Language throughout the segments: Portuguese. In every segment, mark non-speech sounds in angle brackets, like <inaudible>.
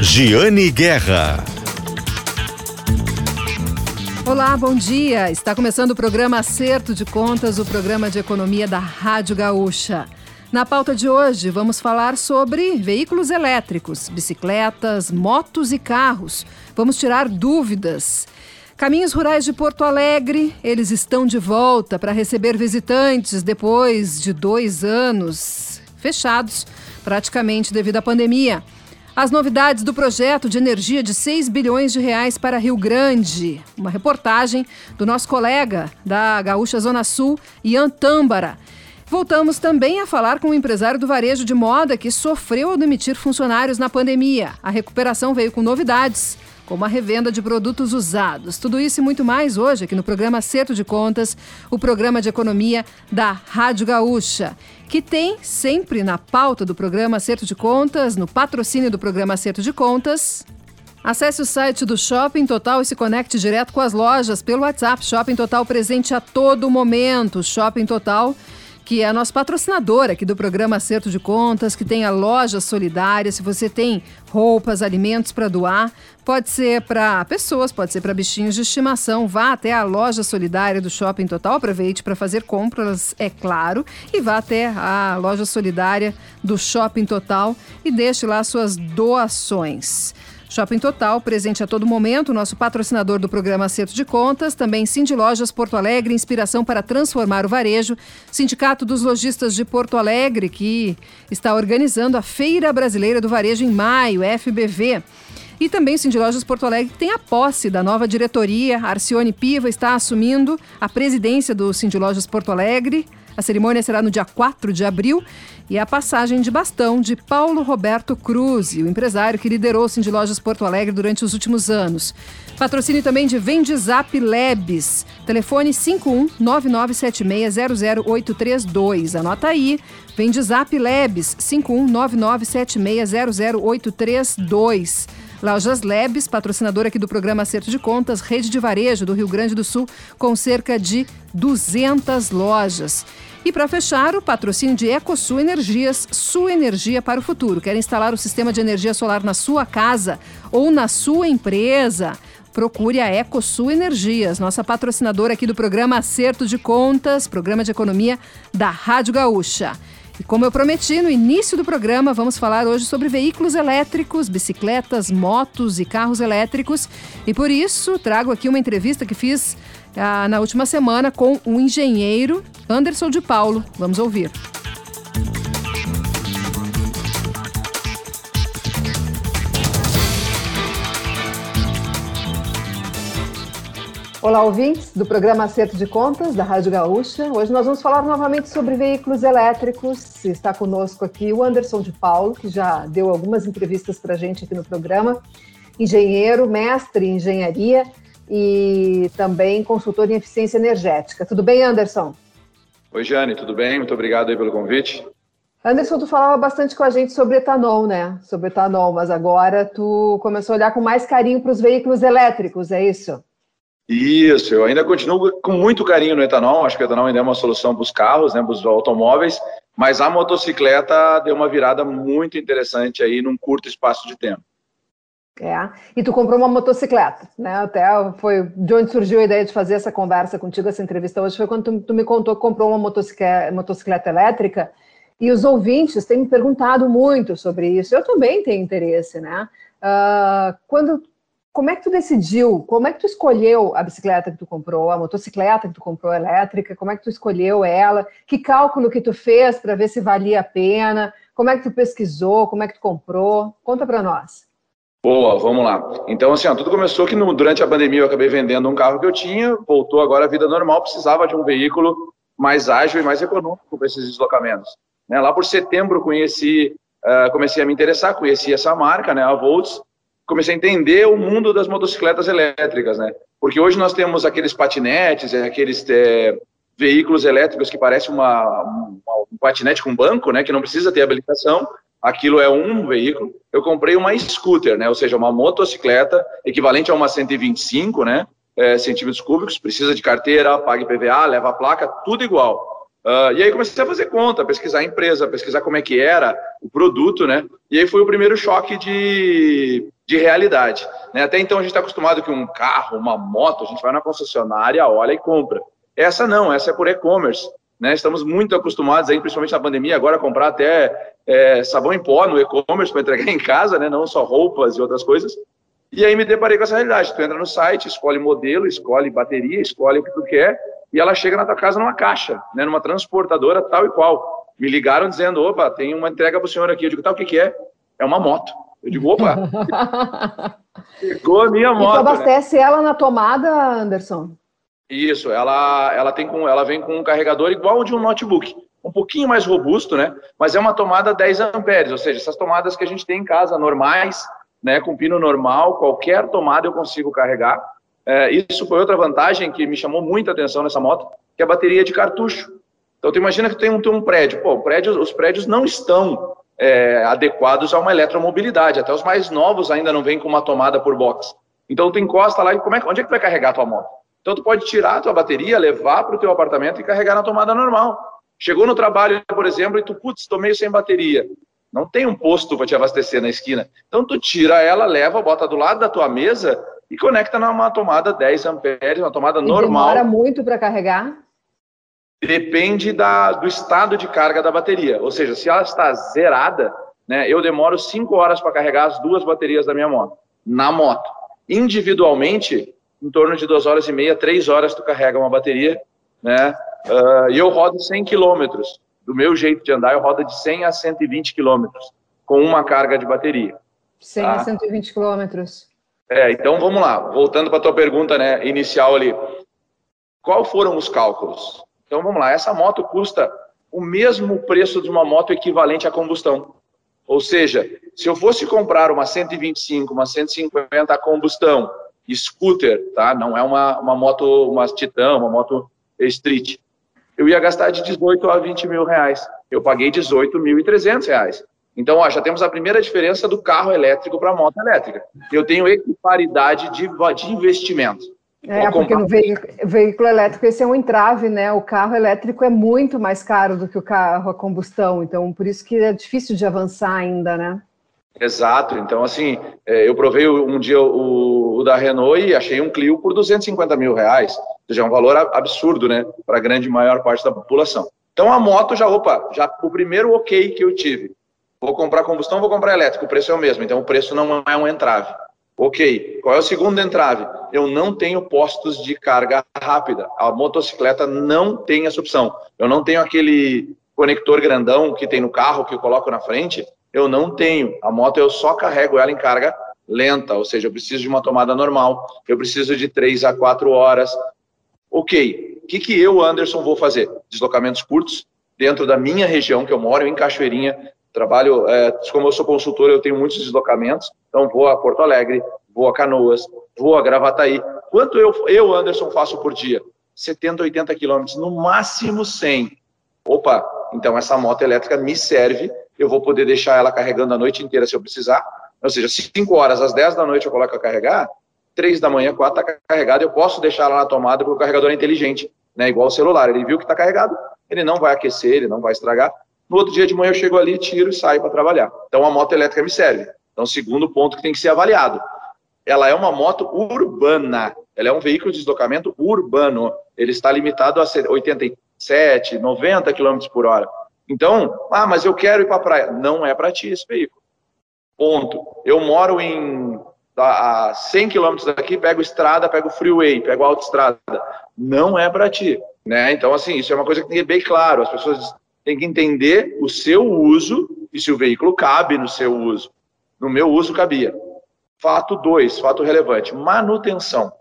Giane Guerra. Olá, bom dia. Está começando o programa Acerto de Contas, o programa de economia da Rádio Gaúcha. Na pauta de hoje, vamos falar sobre veículos elétricos, bicicletas, motos e carros. Vamos tirar dúvidas. Caminhos Rurais de Porto Alegre, eles estão de volta para receber visitantes depois de dois anos fechados, praticamente devido à pandemia. As novidades do projeto de energia de 6 bilhões de reais para Rio Grande. Uma reportagem do nosso colega da Gaúcha Zona Sul, Ian Tâmbara. Voltamos também a falar com o um empresário do varejo de moda que sofreu ao demitir funcionários na pandemia. A recuperação veio com novidades como a revenda de produtos usados. Tudo isso e muito mais hoje aqui no programa Acerto de Contas, o programa de economia da Rádio Gaúcha, que tem sempre na pauta do programa Acerto de Contas, no patrocínio do programa Acerto de Contas, Acesse o site do Shopping Total e se conecte direto com as lojas pelo WhatsApp. Shopping Total presente a todo momento. Shopping Total que é a nossa patrocinadora aqui do programa Acerto de Contas, que tem a loja solidária. Se você tem roupas, alimentos para doar, pode ser para pessoas, pode ser para bichinhos de estimação. Vá até a loja solidária do Shopping Total, aproveite para fazer compras, é claro, e vá até a loja solidária do Shopping Total e deixe lá suas doações. Shopping Total, presente a todo momento, nosso patrocinador do programa Acerto de Contas, também Cindy Lojas Porto Alegre, inspiração para transformar o varejo, Sindicato dos Lojistas de Porto Alegre, que está organizando a Feira Brasileira do Varejo em maio, FBV. E também Cindy Lojas Porto Alegre tem a posse da nova diretoria. Arcione Piva está assumindo a presidência do Cindy Lojas Porto Alegre. A cerimônia será no dia 4 de abril e a passagem de bastão de Paulo Roberto Cruz, o empresário que liderou o Cindy Lojas Porto Alegre durante os últimos anos. Patrocínio também de Vendizap Labs. Telefone 51997600832. Anota aí. Vendizap Labs 51997600832. Lojas Labs, patrocinadora aqui do programa Acerto de Contas, rede de varejo do Rio Grande do Sul, com cerca de 200 lojas. E para fechar, o patrocínio de EcoSul Energias, sua energia para o futuro. Quer instalar o sistema de energia solar na sua casa ou na sua empresa? Procure a EcoSul Energias, nossa patrocinadora aqui do programa Acerto de Contas, programa de economia da Rádio Gaúcha. E como eu prometi no início do programa, vamos falar hoje sobre veículos elétricos, bicicletas, motos e carros elétricos. E por isso trago aqui uma entrevista que fiz ah, na última semana com o engenheiro Anderson de Paulo. Vamos ouvir. Olá, ouvintes do programa Acerto de Contas da Rádio Gaúcha. Hoje nós vamos falar novamente sobre veículos elétricos. Está conosco aqui o Anderson de Paulo, que já deu algumas entrevistas para a gente aqui no programa. Engenheiro, mestre em engenharia e também consultor em eficiência energética. Tudo bem, Anderson? Oi, Jane, tudo bem? Muito obrigado aí pelo convite. Anderson, tu falava bastante com a gente sobre etanol, né? Sobre etanol, mas agora tu começou a olhar com mais carinho para os veículos elétricos, é isso? Isso, eu ainda continuo com muito carinho no etanol, acho que o etanol ainda é uma solução para os carros, né, para os automóveis, mas a motocicleta deu uma virada muito interessante aí num curto espaço de tempo. É, e tu comprou uma motocicleta, né? Até foi de onde surgiu a ideia de fazer essa conversa contigo, essa entrevista hoje, foi quando tu, tu me contou que comprou uma motocicleta, motocicleta elétrica, e os ouvintes têm me perguntado muito sobre isso. Eu também tenho interesse, né? Uh, quando como é que tu decidiu? Como é que tu escolheu a bicicleta que tu comprou, a motocicleta que tu comprou elétrica? Como é que tu escolheu ela? Que cálculo que tu fez para ver se valia a pena? Como é que tu pesquisou? Como é que tu comprou? Conta para nós. Boa, vamos lá. Então, assim, ó, tudo começou que no, durante a pandemia eu acabei vendendo um carro que eu tinha, voltou agora a vida normal, precisava de um veículo mais ágil e mais econômico para esses deslocamentos. Né? Lá por setembro conheci, uh, comecei a me interessar, conheci essa marca, né, a Volts, comecei a entender o mundo das motocicletas elétricas, né? Porque hoje nós temos aqueles patinetes, é, aqueles é, veículos elétricos que parecem uma, uma, um patinete com banco, né? Que não precisa ter habilitação. Aquilo é um veículo. Eu comprei uma scooter, né? Ou seja, uma motocicleta equivalente a uma 125, né? É, centímetros cúbicos. Precisa de carteira, pague PVA, leva a placa, tudo igual. Uh, e aí comecei a fazer conta, pesquisar a empresa, pesquisar como é que era o produto, né? E aí foi o primeiro choque de, de realidade. Né? Até então a gente está acostumado que um carro, uma moto, a gente vai na concessionária, olha e compra. Essa não, essa é por e-commerce. Né? Estamos muito acostumados, aí, principalmente na pandemia, agora a comprar até é, sabão em pó no e-commerce para entregar em casa, né? não só roupas e outras coisas. E aí me deparei com essa realidade. Tu entra no site, escolhe modelo, escolhe bateria, escolhe o que tu quer, e ela chega na tua casa numa caixa, né? numa transportadora tal e qual me ligaram dizendo, opa, tem uma entrega para o senhor aqui. Eu digo, tá, o que, que é? É uma moto. Eu digo, opa, <laughs> chegou a minha moto. E tu né? abastece né? ela na tomada, Anderson? Isso, ela, ela, tem com, ela vem com um carregador igual de um notebook, um pouquinho mais robusto, né? Mas é uma tomada 10 amperes, ou seja, essas tomadas que a gente tem em casa, normais, né, com pino normal, qualquer tomada eu consigo carregar. É, isso foi outra vantagem que me chamou muita atenção nessa moto, que é a bateria de cartucho. Então, tu imagina que tem um, tem um prédio. Pô, prédio, os prédios não estão é, adequados a uma eletromobilidade. Até os mais novos ainda não vêm com uma tomada por box. Então, tu encosta lá e como é, onde é que tu vai carregar a tua moto? Então, tu pode tirar a tua bateria, levar para o teu apartamento e carregar na tomada normal. Chegou no trabalho, por exemplo, e tu, putz, tô meio sem bateria. Não tem um posto para te abastecer na esquina. Então, tu tira ela, leva, bota do lado da tua mesa e conecta numa tomada 10 amperes, uma tomada e normal. Demora muito para carregar? depende da, do estado de carga da bateria. Ou seja, se ela está zerada, né, eu demoro 5 horas para carregar as duas baterias da minha moto, na moto. Individualmente, em torno de 2 horas e meia, 3 horas tu carrega uma bateria, né? Uh, e eu rodo 100 quilômetros. Do meu jeito de andar, eu rodo de 100 a 120 quilômetros com uma carga de bateria. 100 tá? a 120 quilômetros. É, então vamos lá. Voltando para a tua pergunta né, inicial ali. Qual foram os cálculos? Então vamos lá, essa moto custa o mesmo preço de uma moto equivalente à combustão. Ou seja, se eu fosse comprar uma 125, uma 150 a combustão, scooter, tá? Não é uma, uma moto, uma Titan, uma moto street. Eu ia gastar de 18 a 20 mil reais. Eu paguei 18.300 reais. Então, ó, já temos a primeira diferença do carro elétrico para a moto elétrica. Eu tenho equiparidade de, de investimento. É, porque no veículo, veículo elétrico esse é um entrave, né? O carro elétrico é muito mais caro do que o carro a combustão, então por isso que é difícil de avançar ainda, né? Exato, então assim, é, eu provei um dia o, o da Renault e achei um Clio por 250 mil reais, ou seja, é um valor absurdo, né, para a grande maior parte da população. Então a moto já, opa, já o primeiro ok que eu tive, vou comprar combustão, vou comprar elétrico, o preço é o mesmo, então o preço não é um entrave. Ok, qual é o segundo entrave? Eu não tenho postos de carga rápida. A motocicleta não tem essa opção. Eu não tenho aquele conector grandão que tem no carro que eu coloco na frente. Eu não tenho. A moto eu só carrego ela em carga lenta, ou seja, eu preciso de uma tomada normal. Eu preciso de 3 a 4 horas. Ok, o que, que eu, Anderson, vou fazer? Deslocamentos curtos dentro da minha região, que eu moro em Cachoeirinha, Trabalho, é, como eu sou consultor, eu tenho muitos deslocamentos, então vou a Porto Alegre, vou a Canoas, vou a Gravataí. Quanto eu, eu Anderson, faço por dia? 70, 80 quilômetros, no máximo 100. Opa, então essa moto elétrica me serve, eu vou poder deixar ela carregando a noite inteira se eu precisar. Ou seja, 5 horas, às 10 da noite eu coloco a carregar, 3 da manhã, 4 está carregada, eu posso deixar ela na tomada porque o carregador é inteligente, né? igual o celular. Ele viu que está carregado, ele não vai aquecer, ele não vai estragar. No outro dia de manhã eu chego ali, tiro e saio para trabalhar. Então a moto elétrica me serve. Então, segundo ponto que tem que ser avaliado. Ela é uma moto urbana. Ela é um veículo de deslocamento urbano. Ele está limitado a 87, 90 km por hora. Então, ah, mas eu quero ir para a praia. Não é para ti esse veículo. Ponto. Eu moro em a 100 quilômetros daqui, pego estrada, pego freeway, pego autoestrada. Não é para ti. Né? Então, assim, isso é uma coisa que tem que ser bem claro. As pessoas tem que entender o seu uso e se o veículo cabe no seu uso. No meu uso, cabia. Fato 2, fato relevante, manutenção.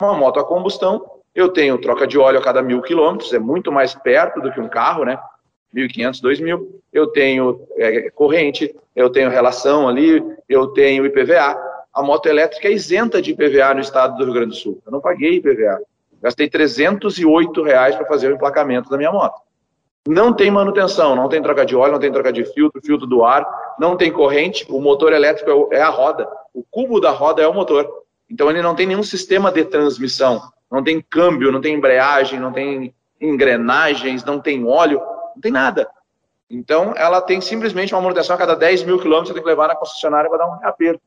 Uma moto a combustão, eu tenho troca de óleo a cada mil quilômetros, é muito mais perto do que um carro, né? 1.500, 2.000. Eu tenho é, corrente, eu tenho relação ali, eu tenho IPVA. A moto elétrica é isenta de IPVA no estado do Rio Grande do Sul. Eu não paguei IPVA. Gastei 308 reais para fazer o emplacamento da minha moto. Não tem manutenção, não tem troca de óleo, não tem troca de filtro, filtro do ar, não tem corrente, o motor elétrico é, é a roda, o cubo da roda é o motor. Então ele não tem nenhum sistema de transmissão, não tem câmbio, não tem embreagem, não tem engrenagens, não tem óleo, não tem nada. Então, ela tem simplesmente uma manutenção a cada 10 mil quilômetros, você tem que levar na concessionária para dar um reaperto.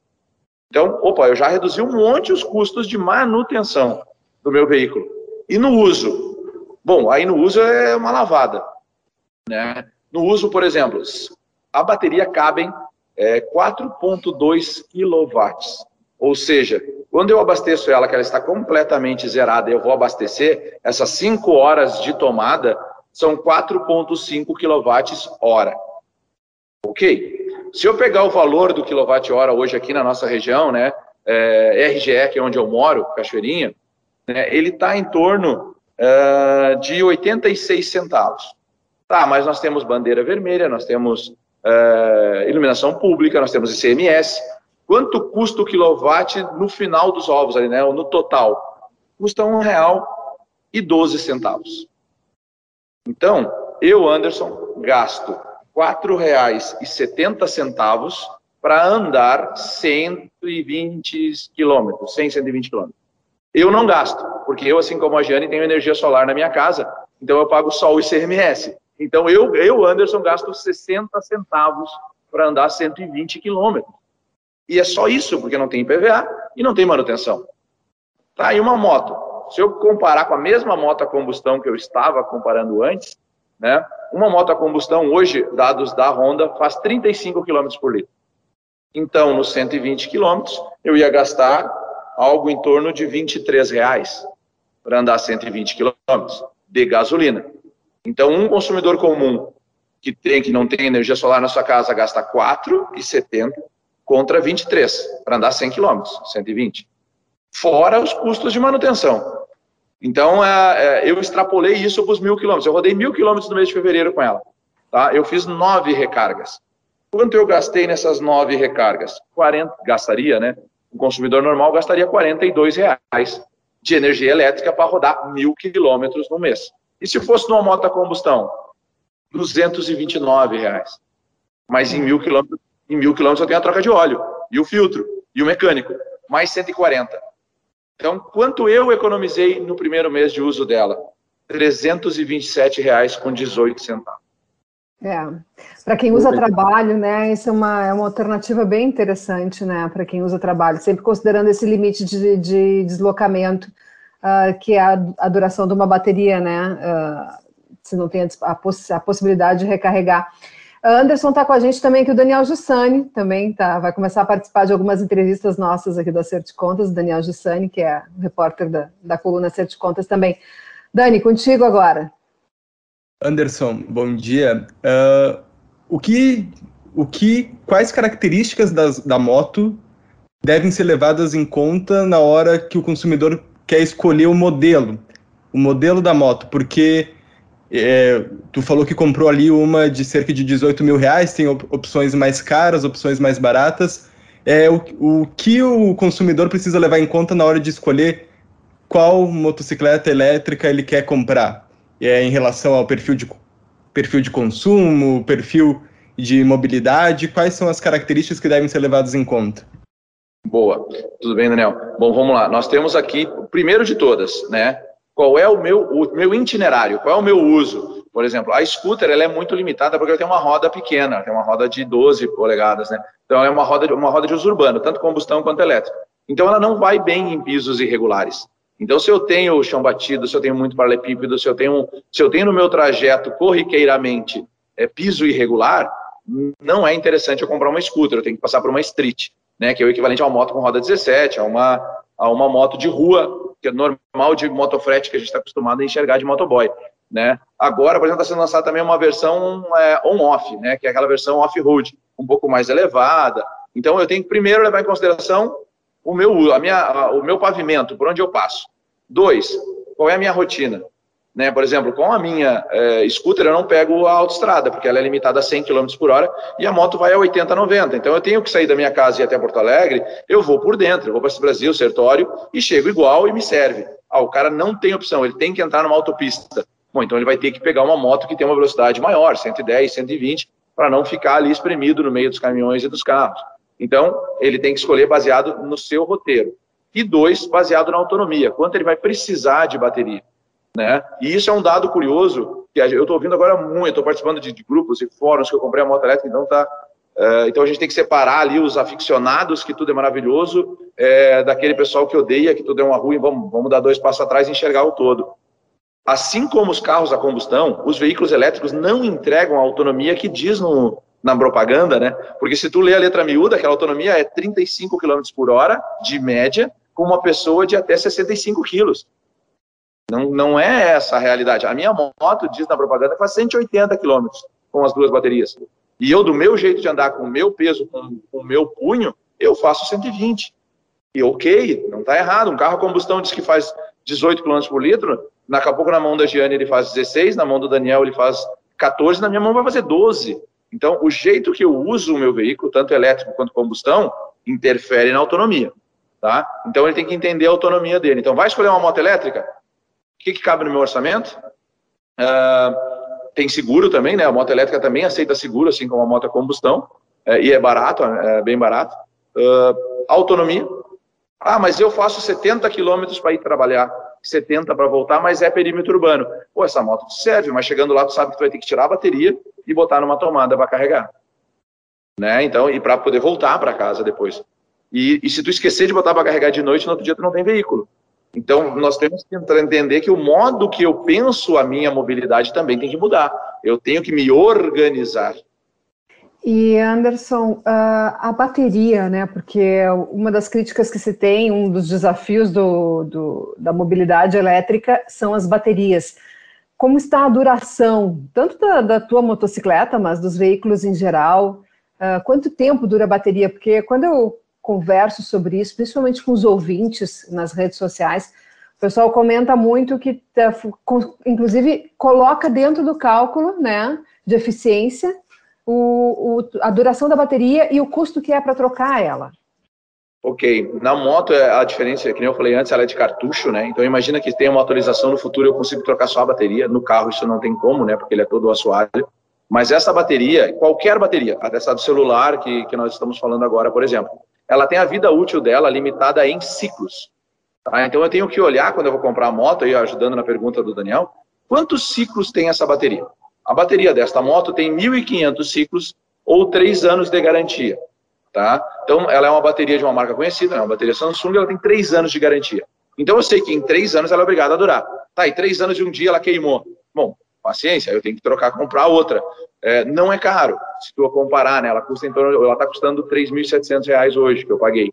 Então, opa, eu já reduzi um monte os custos de manutenção do meu veículo. E no uso? Bom, aí no uso é uma lavada. Né? No uso, por exemplo, a bateria cabem é, 4,2 quilowatts. Ou seja, quando eu abasteço ela, que ela está completamente zerada, eu vou abastecer, essas 5 horas de tomada são 4,5 quilowatts hora. Ok? Se eu pegar o valor do quilowatt-hora hoje aqui na nossa região, né, é, RGE, que é onde eu moro, Cachoeirinha, né, ele está em torno uh, de 86 centavos. Tá, mas nós temos bandeira vermelha, nós temos uh, iluminação pública, nós temos ICMS. Quanto custa o quilowatt no final dos ovos ali, né, no total? Custa um real e 12 centavos. Então, eu, Anderson, gasto R$ 4,70 para andar 120 quilômetros, 100, 120 quilômetros. Eu não gasto, porque eu, assim como a Jane, tenho energia solar na minha casa, então eu pago só o ICMS. Então eu, eu Anderson, gasto 60 centavos para andar 120 quilômetros. E é só isso, porque não tem IPVA e não tem manutenção. Tá, e uma moto? Se eu comparar com a mesma moto a combustão que eu estava comparando antes, né, uma moto a combustão hoje, dados da Honda, faz 35 km por litro. Então, nos 120 km, eu ia gastar algo em torno de 23 reais para andar 120 km de gasolina. Então, um consumidor comum que tem que não tem energia solar na sua casa gasta 4,70 contra 23 para andar 100 km, 120. Fora os custos de manutenção. Então, é, é, eu extrapolei isso para os mil quilômetros. Eu rodei mil quilômetros no mês de fevereiro com ela. Tá? Eu fiz nove recargas. Quanto eu gastei nessas nove recargas? 40, gastaria, né? O consumidor normal gastaria 42 reais de energia elétrica para rodar mil quilômetros no mês. E se fosse numa moto a combustão? 229 reais. Mas em mil quilômetros, em mil quilômetros eu tenho a troca de óleo, e o filtro, e o mecânico, mais 140. Então, quanto eu economizei no primeiro mês de uso dela? R$ 327,18. É, para quem usa trabalho, né, isso é uma, é uma alternativa bem interessante, né, para quem usa trabalho, sempre considerando esse limite de, de deslocamento, uh, que é a, a, duração de uma bateria, né, uh, se não tem a, poss a possibilidade de recarregar. Anderson está com a gente também aqui, o Daniel Jussani também tá, vai começar a participar de algumas entrevistas nossas aqui do Acerto de Contas, o Daniel Jussani, que é repórter da, da coluna Acerto de Contas também. Dani, contigo agora. Anderson, bom dia. Uh, o que, o que, quais características das, da moto devem ser levadas em conta na hora que o consumidor quer escolher o modelo, o modelo da moto? Porque é, tu falou que comprou ali uma de cerca de 18 mil reais, tem op opções mais caras, opções mais baratas. É, o, o que o consumidor precisa levar em conta na hora de escolher qual motocicleta elétrica ele quer comprar? É, em relação ao perfil de, perfil de consumo, perfil de mobilidade, quais são as características que devem ser levadas em conta? Boa, tudo bem, Daniel? Bom, vamos lá. Nós temos aqui, primeiro de todas, né, qual é o meu, o meu itinerário, qual é o meu uso. Por exemplo, a scooter ela é muito limitada porque ela tem uma roda pequena, tem uma roda de 12 polegadas, né? Então é uma roda, uma roda de uso urbano, tanto combustão quanto elétrica. Então ela não vai bem em pisos irregulares. Então se eu tenho chão batido, se eu tenho muito paralelepípedo, se eu tenho, se eu tenho no meu trajeto corriqueiramente é, piso irregular, não é interessante eu comprar uma scooter, eu tenho que passar por uma street, né? Que é o equivalente a uma moto com roda 17, a uma, a uma moto de rua que é normal de motofrete que a gente está acostumado a enxergar de motoboy. Né? Agora, por exemplo, está sendo lançada também uma versão é, on-off, né? que é aquela versão off-road, um pouco mais elevada. Então, eu tenho que primeiro levar em consideração o meu, a minha, a, o meu pavimento, por onde eu passo. Dois, qual é a minha rotina? Né? Por exemplo, com a minha é, scooter, eu não pego a autoestrada, porque ela é limitada a 100 km por hora e a moto vai a 80, 90. Então, eu tenho que sair da minha casa e ir até Porto Alegre, eu vou por dentro, eu vou para esse Brasil, Sertório, e chego igual e me serve. Ah, o cara não tem opção, ele tem que entrar numa autopista. Bom, então ele vai ter que pegar uma moto que tem uma velocidade maior, 110, 120, para não ficar ali espremido no meio dos caminhões e dos carros. Então, ele tem que escolher baseado no seu roteiro. E dois, baseado na autonomia, quanto ele vai precisar de bateria. Né? E isso é um dado curioso que eu estou ouvindo agora muito, estou participando de, de, grupos e fóruns que eu comprei a moto elétrica, então tá. Uh, então a gente tem que separar ali os aficionados, que tudo é maravilhoso, é, daquele pessoal que odeia, que tudo é uma ruim, vamos, vamos dar dois passos atrás e enxergar o todo. Assim como os carros a combustão, os veículos elétricos não entregam a autonomia que diz no, na propaganda, né? Porque se tu lê a letra miúda, aquela autonomia é 35 km por hora, de média, com uma pessoa de até 65 quilos. Não, não é essa a realidade. A minha moto, diz na propaganda, faz 180 km com as duas baterias. E eu, do meu jeito de andar, com o meu peso, com, com o meu punho, eu faço 120. E ok, não está errado. Um carro a combustão diz que faz 18 km por litro, daqui a pouco na mão da Giane ele faz 16, na mão do Daniel ele faz 14, na minha mão vai fazer 12. Então, o jeito que eu uso o meu veículo, tanto elétrico quanto combustão, interfere na autonomia. Tá? Então, ele tem que entender a autonomia dele. Então, vai escolher uma moto elétrica? O que, que cabe no meu orçamento? Uh, tem seguro também, né? A moto elétrica também aceita seguro, assim como a moto a combustão, é, e é barato, é bem barato. Uh, autonomia. Ah, mas eu faço 70 quilômetros para ir trabalhar, 70 para voltar, mas é perímetro urbano. Pô, essa moto serve, mas chegando lá tu sabe que tu vai ter que tirar a bateria e botar numa tomada para carregar. Né? Então, e para poder voltar para casa depois. E, e, se tu esquecer de botar para carregar de noite, no outro dia tu não tem veículo. Então, nós temos que entender que o modo que eu penso a minha mobilidade também tem que mudar. Eu tenho que me organizar. E Anderson, a bateria, né? Porque uma das críticas que se tem, um dos desafios do, do, da mobilidade elétrica são as baterias. Como está a duração, tanto da, da tua motocicleta, mas dos veículos em geral? Uh, quanto tempo dura a bateria? Porque quando eu converso sobre isso, principalmente com os ouvintes nas redes sociais. O pessoal comenta muito que, tá inclusive, coloca dentro do cálculo né, de eficiência o, o, a duração da bateria e o custo que é para trocar ela. Ok, na moto é a diferença, que nem eu falei antes, ela é de cartucho, né? Então imagina que tem uma atualização no futuro, eu consigo trocar só a bateria. No carro isso não tem como, né? Porque ele é todo assoalho. Mas essa bateria, qualquer bateria, essa do celular que, que nós estamos falando agora, por exemplo, ela tem a vida útil dela limitada em ciclos. Tá? Então eu tenho que olhar quando eu vou comprar a moto, aí ajudando na pergunta do Daniel, quantos ciclos tem essa bateria? A bateria desta moto tem 1.500 ciclos ou 3 anos de garantia. Tá? Então ela é uma bateria de uma marca conhecida, é uma bateria Samsung, ela tem 3 anos de garantia. Então eu sei que em 3 anos ela é obrigada a durar. Tá, e 3 anos de um dia ela queimou. Bom, paciência, eu tenho que trocar, comprar outra. É, não é caro, se tu comparar, né? Ela custa então, ela está custando 3.700 reais hoje que eu paguei.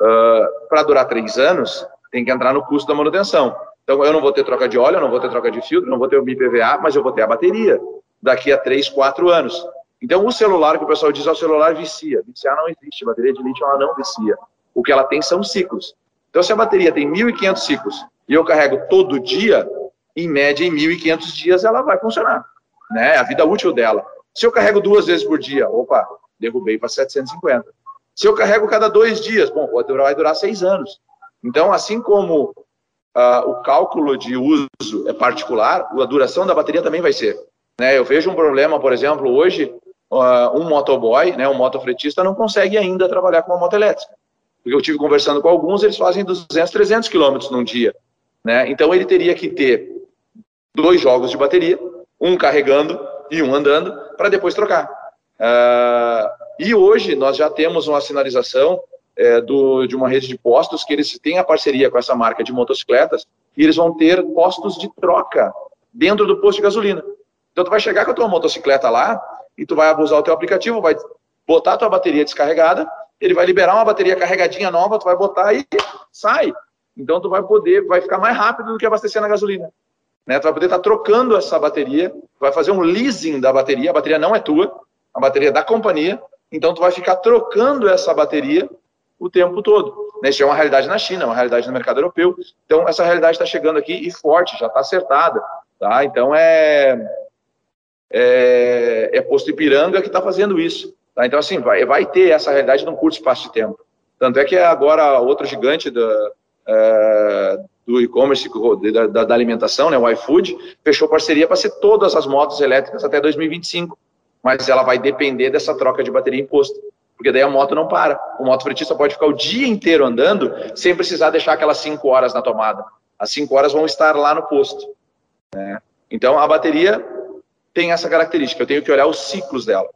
Uh, ah, Para durar três anos, tem que entrar no custo da manutenção. Então eu não vou ter troca de óleo, não vou ter troca de filtro, não vou ter o BIPVA, mas eu vou ter a bateria daqui a três, quatro anos. Então o celular que o pessoal diz, o celular vicia. Viciar não existe, a bateria de lítio ela não vicia. O que ela tem são ciclos. Então se a bateria tem 1.500 ciclos e eu carrego todo dia, em média, em 1.500 dias ela vai funcionar, né? A vida útil dela. Se eu carrego duas vezes por dia, opa, derrubei para 750. Se eu carrego cada dois dias, bom, vai durar seis anos. Então, assim como uh, o cálculo de uso é particular, a duração da bateria também vai ser. Né? Eu vejo um problema, por exemplo, hoje, uh, um motoboy, né, um motofretista, não consegue ainda trabalhar com uma moto elétrica. Porque eu tive conversando com alguns, eles fazem 200, 300 quilômetros num dia. Né? Então, ele teria que ter dois jogos de bateria, um carregando e um andando, para depois trocar. Uh, e hoje nós já temos uma sinalização é, do, de uma rede de postos que eles têm a parceria com essa marca de motocicletas e eles vão ter postos de troca dentro do posto de gasolina. Então tu vai chegar com a tua motocicleta lá e tu vai usar o teu aplicativo, vai botar a tua bateria descarregada, ele vai liberar uma bateria carregadinha nova, tu vai botar e sai. Então tu vai poder, vai ficar mais rápido do que abastecer na gasolina. Né? Tu vai poder estar tá trocando essa bateria, vai fazer um leasing da bateria, a bateria não é tua, a bateria é da companhia, então tu vai ficar trocando essa bateria o tempo todo. Né? Isso é uma realidade na China, uma realidade no mercado europeu. Então essa realidade está chegando aqui e forte, já está acertada. Tá? Então é, é, é posto Ipiranga que está fazendo isso. Tá? Então assim, vai, vai ter essa realidade num curto espaço de tempo. Tanto é que agora outro gigante da, é, do e-commerce da, da, da, alimentação, né, o iFood, fechou parceria para ser todas as motos elétricas até 2025. Mas ela vai depender dessa troca de bateria imposto. Porque daí a moto não para. O motofretista pode ficar o dia inteiro andando sem precisar deixar aquelas 5 horas na tomada. As 5 horas vão estar lá no posto. Né? Então a bateria tem essa característica, eu tenho que olhar os ciclos dela.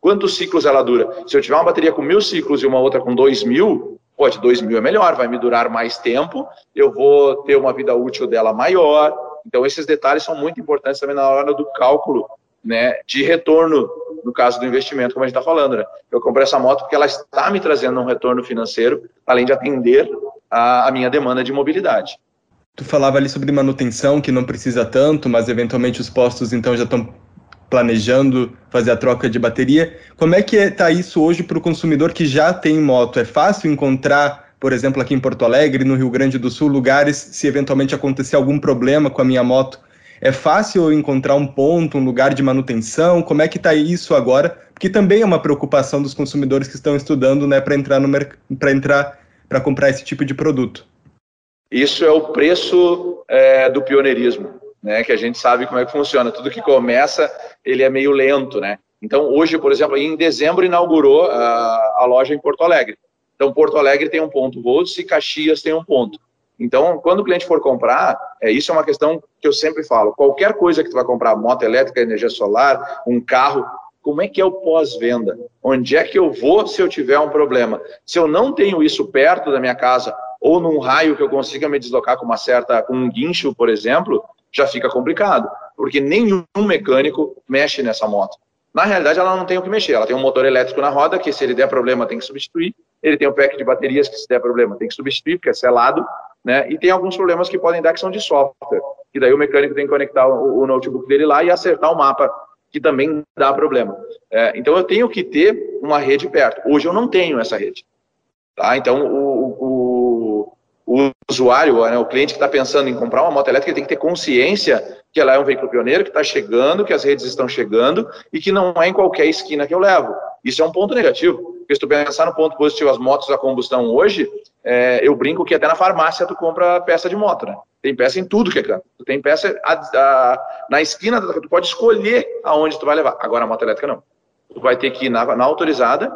Quantos ciclos ela dura? Se eu tiver uma bateria com mil ciclos e uma outra com dois mil, pode dois mil é melhor, vai me durar mais tempo, eu vou ter uma vida útil dela maior. Então, esses detalhes são muito importantes também na hora do cálculo né, de retorno, no caso do investimento, como a gente está falando. Né? Eu comprei essa moto porque ela está me trazendo um retorno financeiro, além de atender a, a minha demanda de mobilidade. Tu falava ali sobre manutenção, que não precisa tanto, mas eventualmente os postos então já estão planejando fazer a troca de bateria. Como é que está isso hoje para o consumidor que já tem moto? É fácil encontrar, por exemplo, aqui em Porto Alegre, no Rio Grande do Sul, lugares, se eventualmente acontecer algum problema com a minha moto, é fácil encontrar um ponto, um lugar de manutenção? Como é que está isso agora? Porque também é uma preocupação dos consumidores que estão estudando, né, para entrar no para entrar para comprar esse tipo de produto. Isso é o preço é, do pioneirismo, né? Que a gente sabe como é que funciona. Tudo que começa, ele é meio lento, né? Então, hoje, por exemplo, em dezembro inaugurou a, a loja em Porto Alegre. Então, Porto Alegre tem um ponto Volts e Caxias tem um ponto. Então, quando o cliente for comprar, é, isso é uma questão que eu sempre falo. Qualquer coisa que tu vai comprar, moto elétrica, energia solar, um carro, como é que é o pós-venda? Onde é que eu vou se eu tiver um problema? Se eu não tenho isso perto da minha casa ou num raio que eu consiga me deslocar com uma certa, com um guincho, por exemplo, já fica complicado, porque nenhum mecânico mexe nessa moto. Na realidade, ela não tem o que mexer. Ela tem um motor elétrico na roda que, se ele der problema, tem que substituir. Ele tem um pack de baterias que, se der problema, tem que substituir, porque é selado né? E tem alguns problemas que podem dar que são de software, e daí o mecânico tem que conectar o, o notebook dele lá e acertar o mapa, que também dá problema. É, então eu tenho que ter uma rede perto. Hoje eu não tenho essa rede. Tá? Então o, o, usuário, né, o cliente que está pensando em comprar uma moto elétrica, tem que ter consciência que ela é um veículo pioneiro, que está chegando, que as redes estão chegando e que não é em qualquer esquina que eu levo. Isso é um ponto negativo. Porque se tu pensar no ponto positivo, as motos a combustão hoje, é, eu brinco que até na farmácia tu compra peça de moto, né? Tem peça em tudo que é canto. Tu tem peça a, a, na esquina, tu pode escolher aonde tu vai levar. Agora a moto elétrica não. Tu vai ter que ir na, na autorizada.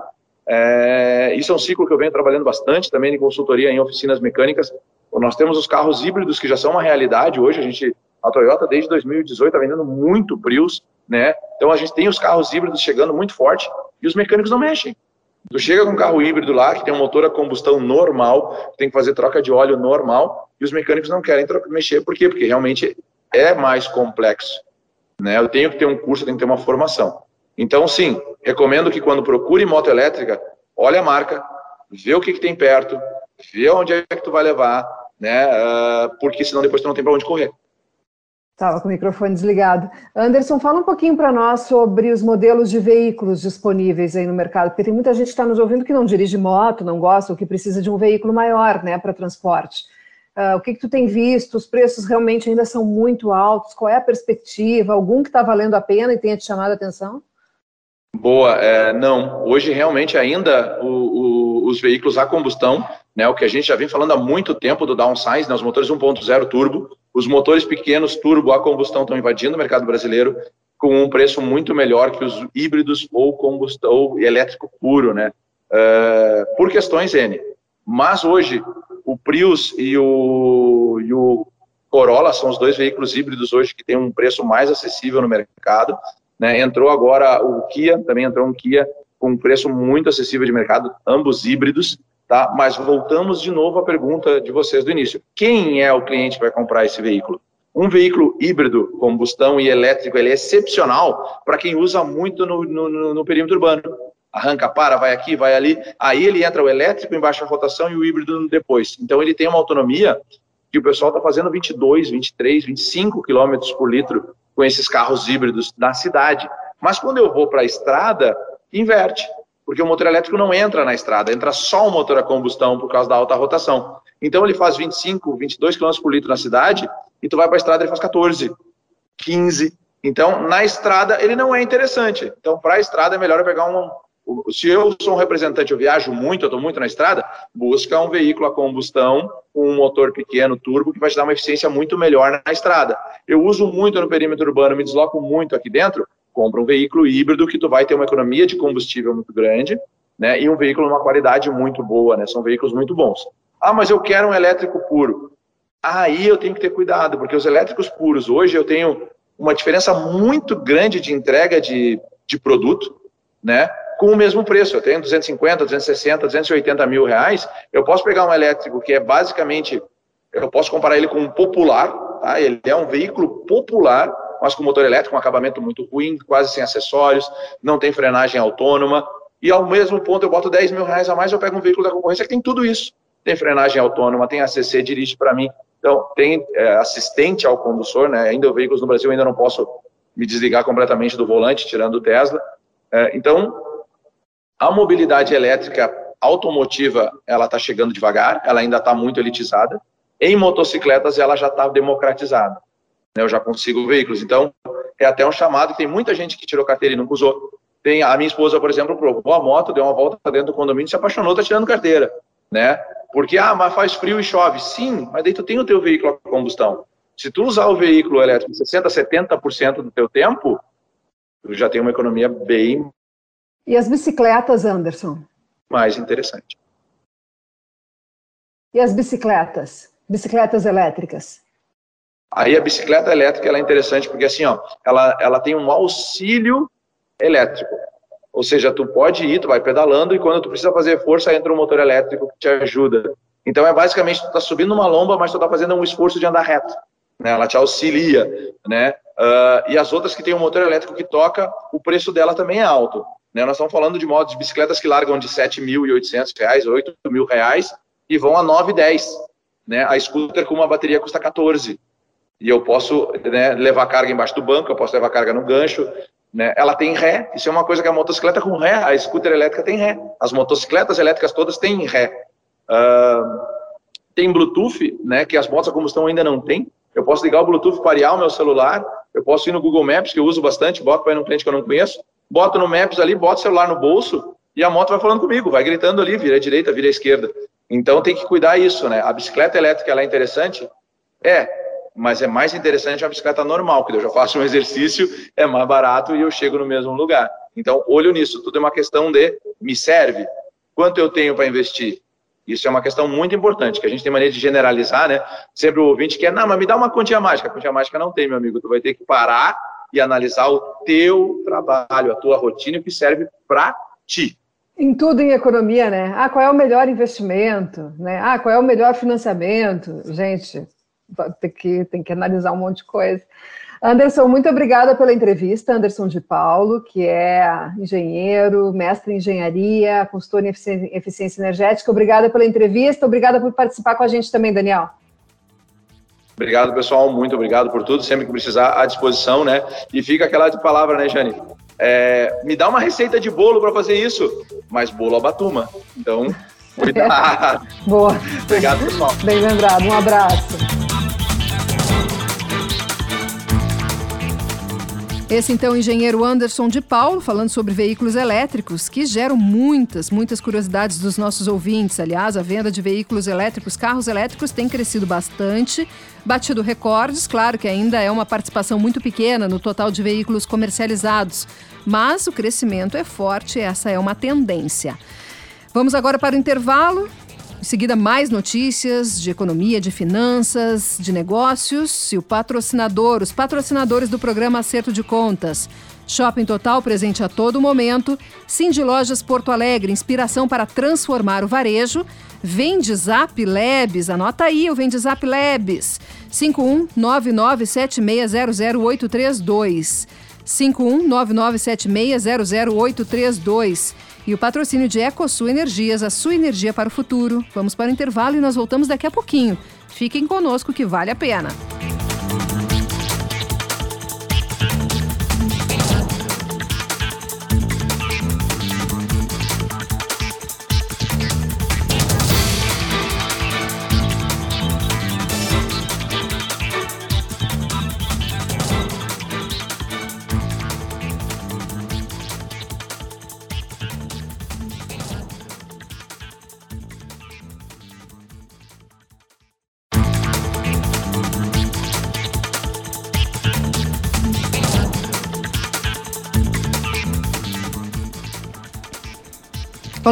É, isso é um ciclo que eu venho trabalhando bastante também em consultoria em oficinas mecânicas. Nós temos os carros híbridos que já são uma realidade hoje. A gente, a Toyota desde 2018 está vendendo muito Prius, né? Então a gente tem os carros híbridos chegando muito forte e os mecânicos não mexem. Tu chega com um carro híbrido lá, que tem um motor a combustão normal, tem que fazer troca de óleo normal, e os mecânicos não querem mexer, por quê? Porque realmente é mais complexo. Né? Eu tenho que ter um curso, eu tenho que ter uma formação. Então, sim, recomendo que quando procure moto elétrica, olhe a marca, vê o que, que tem perto, vê onde é que tu vai levar, né? Uh, porque senão depois tu não tem para onde correr. Estava com o microfone desligado. Anderson, fala um pouquinho para nós sobre os modelos de veículos disponíveis aí no mercado, porque tem muita gente que está nos ouvindo que não dirige moto, não gosta, ou que precisa de um veículo maior, né, para transporte. Uh, o que, que tu tem visto? Os preços realmente ainda são muito altos? Qual é a perspectiva? Algum que está valendo a pena e tenha te chamado a atenção? Boa, é, não. Hoje realmente ainda o, o, os veículos a combustão, né, o que a gente já vem falando há muito tempo do downsize, né, os motores 1.0 turbo, os motores pequenos turbo a combustão estão invadindo o mercado brasileiro com um preço muito melhor que os híbridos ou combustão ou elétrico puro, né? Uh, por questões N. Mas hoje o Prius e o, e o Corolla são os dois veículos híbridos hoje que têm um preço mais acessível no mercado. Né? Entrou agora o Kia, também entrou um Kia com um preço muito acessível de mercado, ambos híbridos. Tá? Mas voltamos de novo à pergunta de vocês do início. Quem é o cliente que vai comprar esse veículo? Um veículo híbrido, combustão e elétrico, ele é excepcional para quem usa muito no, no, no, perímetro urbano. Arranca, para, vai aqui, vai ali. Aí ele entra o elétrico em baixa rotação e o híbrido depois. Então ele tem uma autonomia que o pessoal está fazendo 22, 23, 25 quilômetros por litro com esses carros híbridos na cidade. Mas quando eu vou para a estrada, inverte porque o motor elétrico não entra na estrada, entra só o motor a combustão por causa da alta rotação. Então ele faz 25, 22 km por litro na cidade e tu vai para a estrada ele faz 14, 15. Então na estrada ele não é interessante. Então para a estrada é melhor eu pegar um se eu sou um representante, eu viajo muito, eu estou muito na estrada, busca um veículo a combustão com um motor pequeno, turbo, que vai te dar uma eficiência muito melhor na estrada. Eu uso muito no perímetro urbano, me desloco muito aqui dentro, compra um veículo híbrido que tu vai ter uma economia de combustível muito grande, né, e um veículo numa qualidade muito boa, né, são veículos muito bons. Ah, mas eu quero um elétrico puro. Aí eu tenho que ter cuidado, porque os elétricos puros, hoje eu tenho uma diferença muito grande de entrega de, de produto, né? Com o mesmo preço. Eu tenho 250, 260, 280 mil reais. Eu posso pegar um elétrico que é basicamente, eu posso comparar ele com um popular, tá? Ele é um veículo popular, mas com motor elétrico, um acabamento muito ruim, quase sem acessórios, não tem frenagem autônoma. E ao mesmo ponto eu boto 10 mil reais a mais, eu pego um veículo da concorrência que tem tudo isso. Tem frenagem autônoma, tem ACC, dirige para mim. Então, tem é, assistente ao condutor, né? Ainda veículos no Brasil, ainda não posso me desligar completamente do volante, tirando o Tesla. É, então, a mobilidade elétrica automotiva, ela está chegando devagar, ela ainda está muito elitizada. Em motocicletas, ela já está democratizada. Né? Eu já consigo veículos. Então, é até um chamado. Tem muita gente que tirou carteira e nunca usou. Tem a minha esposa, por exemplo, provou a moto, deu uma volta dentro do condomínio, se apaixonou, está tirando carteira, né? Porque, ah, mas faz frio e chove. Sim, mas daí tu tem o teu veículo a combustão. Se tu usar o veículo elétrico 60%, 70% do teu tempo, tu já tem uma economia bem... E as bicicletas, Anderson? Mais interessante. E as bicicletas? Bicicletas elétricas? Aí a bicicleta elétrica ela é interessante porque assim, ó, ela, ela tem um auxílio elétrico. Ou seja, tu pode ir, tu vai pedalando e quando tu precisa fazer força, entra um motor elétrico que te ajuda. Então é basicamente tu tá subindo uma lomba, mas tu tá fazendo um esforço de andar reto. Né? Ela te auxilia, né? Uh, e as outras que tem um motor elétrico que toca, o preço dela também é alto. Né? Nós estamos falando de motos de bicicletas que largam de 7.800 reais, 8.000 reais e vão a 9, 10. Né? A scooter com uma bateria custa 14. E eu posso né, levar carga embaixo do banco, eu posso levar carga no gancho, né? Ela tem ré, isso é uma coisa que a motocicleta com ré, a scooter elétrica tem ré. As motocicletas elétricas todas têm ré. Uh, tem Bluetooth, né, que as motos a combustão ainda não tem. Eu posso ligar o Bluetooth parear o meu celular, eu posso ir no Google Maps, que eu uso bastante, boto para ir num cliente que eu não conheço, boto no Maps ali, boto o celular no bolso e a moto vai falando comigo, vai gritando ali, vira à direita, vira à esquerda. Então tem que cuidar isso, né? A bicicleta elétrica ela é interessante? É, mas é mais interessante uma bicicleta normal, porque eu já faço um <laughs> exercício, é mais barato e eu chego no mesmo lugar. Então, olho nisso, tudo é uma questão de me serve? Quanto eu tenho para investir? Isso é uma questão muito importante, que a gente tem maneira de generalizar, né? Sempre o ouvinte quer, não, mas me dá uma quantia mágica. A quantia mágica não tem, meu amigo. Tu vai ter que parar e analisar o teu trabalho, a tua rotina, que serve para ti. Em tudo em economia, né? Ah, qual é o melhor investimento? Né? Ah, qual é o melhor financiamento? Gente, tem que, tem que analisar um monte de coisa. Anderson, muito obrigada pela entrevista. Anderson de Paulo, que é engenheiro, mestre em engenharia, consultor em eficiência energética. Obrigada pela entrevista, obrigada por participar com a gente também, Daniel. Obrigado, pessoal. Muito obrigado por tudo. Sempre que precisar, à disposição, né? E fica aquela de palavra, né, Jane? É, me dá uma receita de bolo para fazer isso, mas bolo a batuma. Então, cuidado. <laughs> Boa. Obrigado, pessoal. Bem lembrado. Um abraço. Esse então engenheiro Anderson de Paulo falando sobre veículos elétricos que geram muitas, muitas curiosidades dos nossos ouvintes. Aliás, a venda de veículos elétricos, carros elétricos tem crescido bastante, batido recordes, claro que ainda é uma participação muito pequena no total de veículos comercializados, mas o crescimento é forte, essa é uma tendência. Vamos agora para o intervalo. Em seguida, mais notícias de economia, de finanças, de negócios. E o patrocinador, os patrocinadores do programa Acerto de Contas. Shopping Total presente a todo momento. Cindy Lojas Porto Alegre, inspiração para transformar o varejo. Vende Zap Labs, anota aí o Vende Zap Labs. 51997600832. 51997600832. E o patrocínio de Ecosul Energias, a sua energia para o futuro. Vamos para o intervalo e nós voltamos daqui a pouquinho. Fiquem conosco que vale a pena.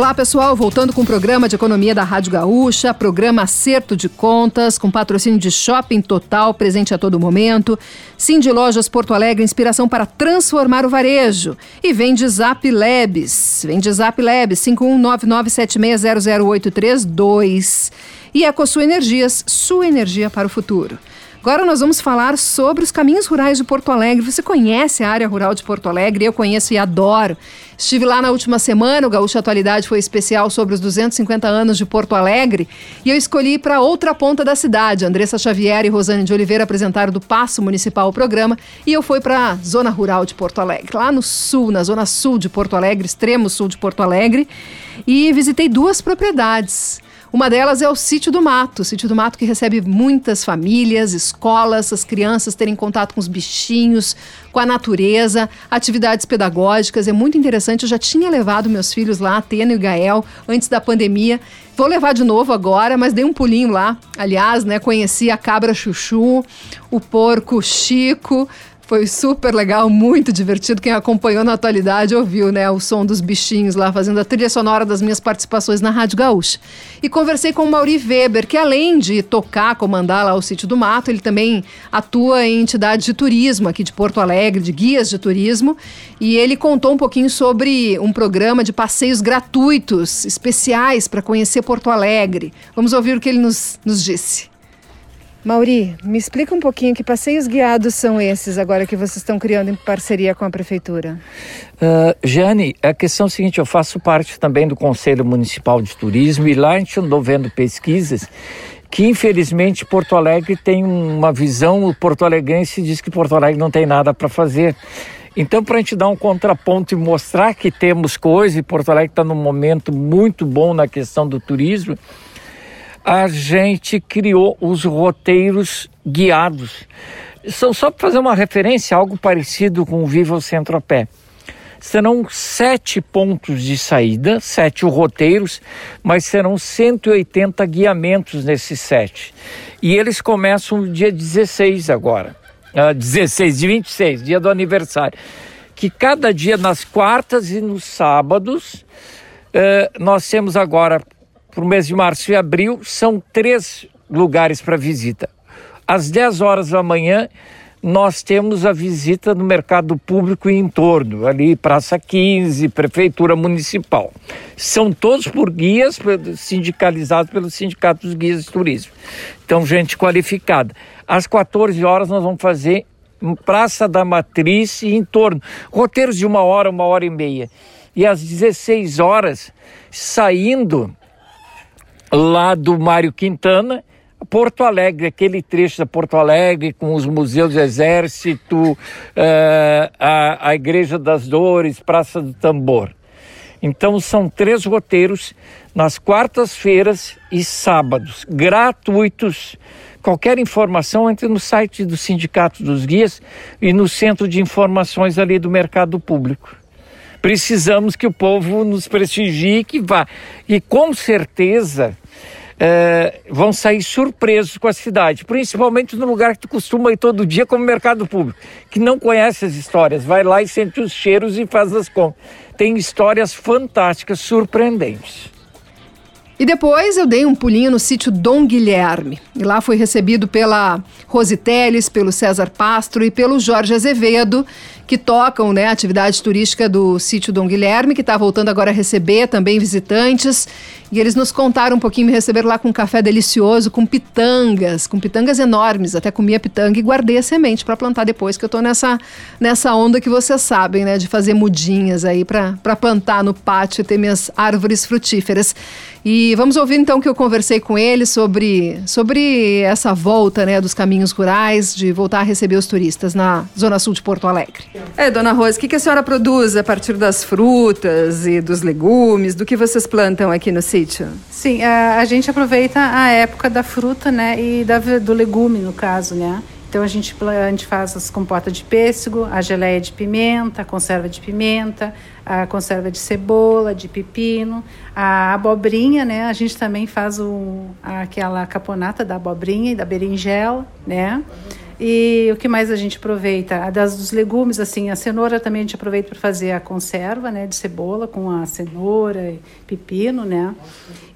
Olá, pessoal. Voltando com o programa de economia da Rádio Gaúcha, programa Acerto de Contas, com patrocínio de Shopping Total, presente a todo momento. Sim de Lojas Porto Alegre, inspiração para transformar o varejo. E vem de Zap Labs. Vem de Zap Labs, 51997600832. E EcoSul Energias, sua energia para o futuro. Agora nós vamos falar sobre os caminhos rurais de Porto Alegre. Você conhece a área rural de Porto Alegre? Eu conheço e adoro. Estive lá na última semana, o Gaúcho Atualidade foi especial sobre os 250 anos de Porto Alegre e eu escolhi para outra ponta da cidade. Andressa Xavier e Rosane de Oliveira apresentaram do Passo Municipal o programa e eu fui para a zona rural de Porto Alegre, lá no sul, na zona sul de Porto Alegre, extremo sul de Porto Alegre, e visitei duas propriedades. Uma delas é o Sítio do Mato, o Sítio do Mato que recebe muitas famílias, escolas, as crianças terem contato com os bichinhos, com a natureza, atividades pedagógicas. É muito interessante. Eu já tinha levado meus filhos lá, Atena e Gael, antes da pandemia. Vou levar de novo agora, mas dei um pulinho lá. Aliás, né, conheci a cabra chuchu, o porco Chico, foi super legal, muito divertido. Quem acompanhou na atualidade ouviu, né, o som dos bichinhos lá fazendo a trilha sonora das minhas participações na Rádio Gaúcha. E conversei com o Mauri Weber, que além de tocar, comandar lá o Sítio do Mato, ele também atua em entidades de turismo aqui de Porto Alegre, de guias de turismo, e ele contou um pouquinho sobre um programa de passeios gratuitos, especiais para conhecer Porto Alegre. Vamos ouvir o que ele nos, nos disse. Mauri, me explica um pouquinho que passeios guiados são esses agora que vocês estão criando em parceria com a prefeitura? Uh, Jane, a questão é a seguinte, eu faço parte também do Conselho Municipal de Turismo e lá a gente andou vendo pesquisas que infelizmente Porto Alegre tem uma visão, o porto alegrense diz que Porto Alegre não tem nada para fazer. Então, para a gente dar um contraponto e mostrar que temos coisa, e Porto Alegre está num momento muito bom na questão do turismo, a gente criou os roteiros guiados. São só para fazer uma referência, algo parecido com o Viva o Centro-Pé. Serão sete pontos de saída, sete roteiros, mas serão 180 guiamentos nesses sete. E eles começam no dia 16 agora. Uh, 16, de 26, dia do aniversário. Que cada dia, nas quartas e nos sábados, uh, nós temos agora para o mês de março e abril, são três lugares para visita. Às 10 horas da manhã, nós temos a visita no mercado público e em torno, ali Praça 15, Prefeitura Municipal. São todos por guias sindicalizados pelo Sindicato dos Guias de Turismo. Então, gente qualificada. Às 14 horas nós vamos fazer Praça da Matriz e em torno. Roteiros de uma hora, uma hora e meia. E às 16 horas, saindo lá do Mário Quintana, Porto Alegre, aquele trecho da Porto Alegre com os museus do Exército, uh, a, a Igreja das Dores, Praça do Tambor. Então são três roteiros nas quartas-feiras e sábados, gratuitos. Qualquer informação entre no site do Sindicato dos Guias e no Centro de Informações ali do Mercado Público. Precisamos que o povo nos prestigie que vá. E com certeza é, vão sair surpresos com a cidade, principalmente no lugar que tu costuma ir todo dia, como mercado público, que não conhece as histórias, vai lá e sente os cheiros e faz as compras. Tem histórias fantásticas, surpreendentes. E depois eu dei um pulinho no sítio Dom Guilherme. E lá fui recebido pela Rose Teles, pelo César Pastro e pelo Jorge Azevedo, que tocam né, a atividade turística do sítio Dom Guilherme, que está voltando agora a receber também visitantes. E eles nos contaram um pouquinho, me receberam lá com um café delicioso, com pitangas, com pitangas enormes. Até comi a pitanga e guardei a semente para plantar depois, que eu estou nessa, nessa onda que vocês sabem, né? De fazer mudinhas aí para plantar no pátio e ter minhas árvores frutíferas. E vamos ouvir então que eu conversei com ele sobre, sobre essa volta né, dos caminhos rurais, de voltar a receber os turistas na Zona Sul de Porto Alegre. É, dona Rosa, o que, que a senhora produz a partir das frutas e dos legumes, do que vocês plantam aqui no sítio? Sim, a, a gente aproveita a época da fruta né, e da, do legume, no caso, né? Então a gente, a gente faz as compotas de pêssego, a geleia de pimenta, a conserva de pimenta, a conserva de cebola, de pepino, a abobrinha, né? A gente também faz o, aquela caponata da abobrinha e da berinjela, né? E o que mais a gente aproveita? Das dos legumes, assim, a cenoura também a gente aproveita para fazer a conserva, né, de cebola com a cenoura e pepino, né?